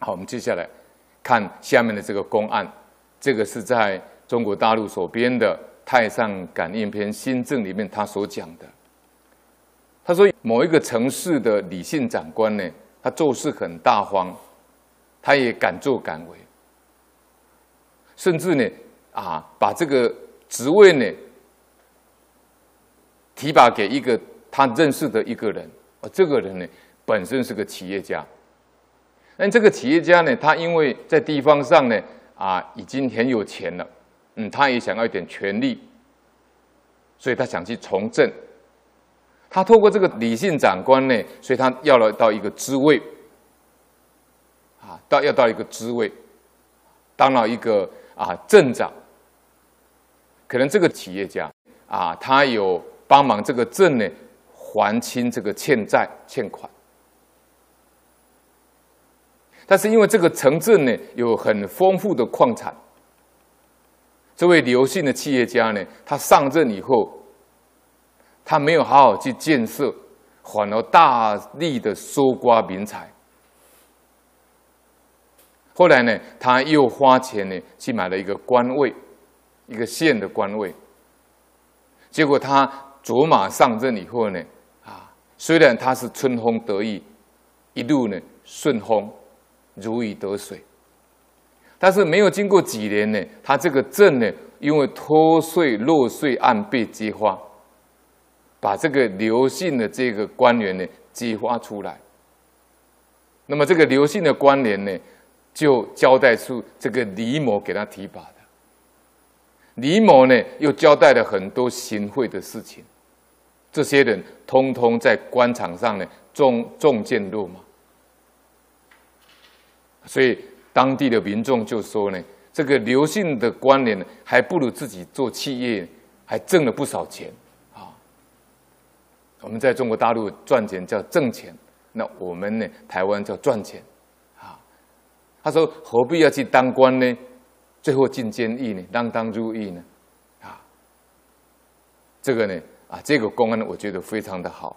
好，我们接下来看下面的这个公案，这个是在中国大陆所编的《太上感应篇新政》里面他所讲的。他说，某一个城市的李姓长官呢，他做事很大方，他也敢作敢为，甚至呢，啊，把这个职位呢提拔给一个他认识的一个人，而这个人呢，本身是个企业家。但这个企业家呢，他因为在地方上呢，啊，已经很有钱了，嗯，他也想要一点权力，所以他想去从政。他透过这个李姓长官呢，所以他要了到一个职位，啊，到要到一个职位，当了一个啊镇长。可能这个企业家啊，他有帮忙这个镇呢还清这个欠债欠款。但是因为这个城镇呢有很丰富的矿产，这位刘姓的企业家呢，他上任以后，他没有好好去建设，反而大力的搜刮民财。后来呢，他又花钱呢去买了一个官位，一个县的官位。结果他卓玛上任以后呢，啊，虽然他是春风得意，一路呢顺风。如鱼得水，但是没有经过几年呢，他这个镇呢，因为脱税漏税案被揭发，把这个刘姓的这个官员呢揭发出来。那么这个刘姓的官员呢，就交代出这个李某给他提拔的。李某呢，又交代了很多行贿的事情，这些人通通在官场上呢中中箭落马。所以当地的民众就说呢，这个刘姓的官员，还不如自己做企业，还挣了不少钱啊。我们在中国大陆赚钱叫挣钱，那我们呢，台湾叫赚钱啊。他说何必要去当官呢？最后进监狱呢，锒铛入狱呢？啊，这个呢，啊，这个公案我觉得非常的好。